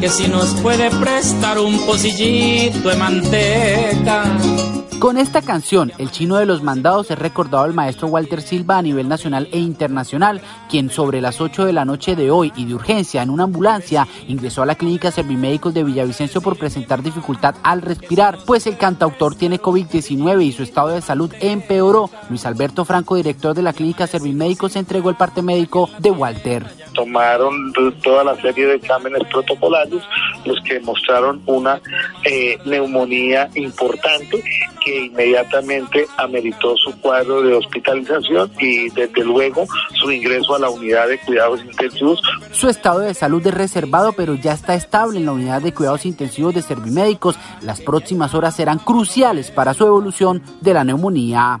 que si nos puede prestar un pocillito de manteca. Con esta canción, el chino de los mandados es recordado al maestro Walter Silva a nivel nacional e internacional, quien sobre las 8 de la noche de hoy y de urgencia en una ambulancia ingresó a la clínica Servimédicos de Villavicencio por presentar dificultad al respirar, pues el cantautor tiene COVID-19 y su estado de salud empeoró. Luis Alberto Franco, director de la clínica Servimédicos, entregó el parte médico de Walter. Tomaron toda la serie de exámenes protocolarios, los que mostraron una eh, neumonía importante que inmediatamente ameritó su cuadro de hospitalización y desde luego su ingreso a la unidad de cuidados intensivos. Su estado de salud es reservado, pero ya está estable en la unidad de cuidados intensivos de Servimédicos. Las próximas horas serán cruciales para su evolución de la neumonía.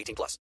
18 plus.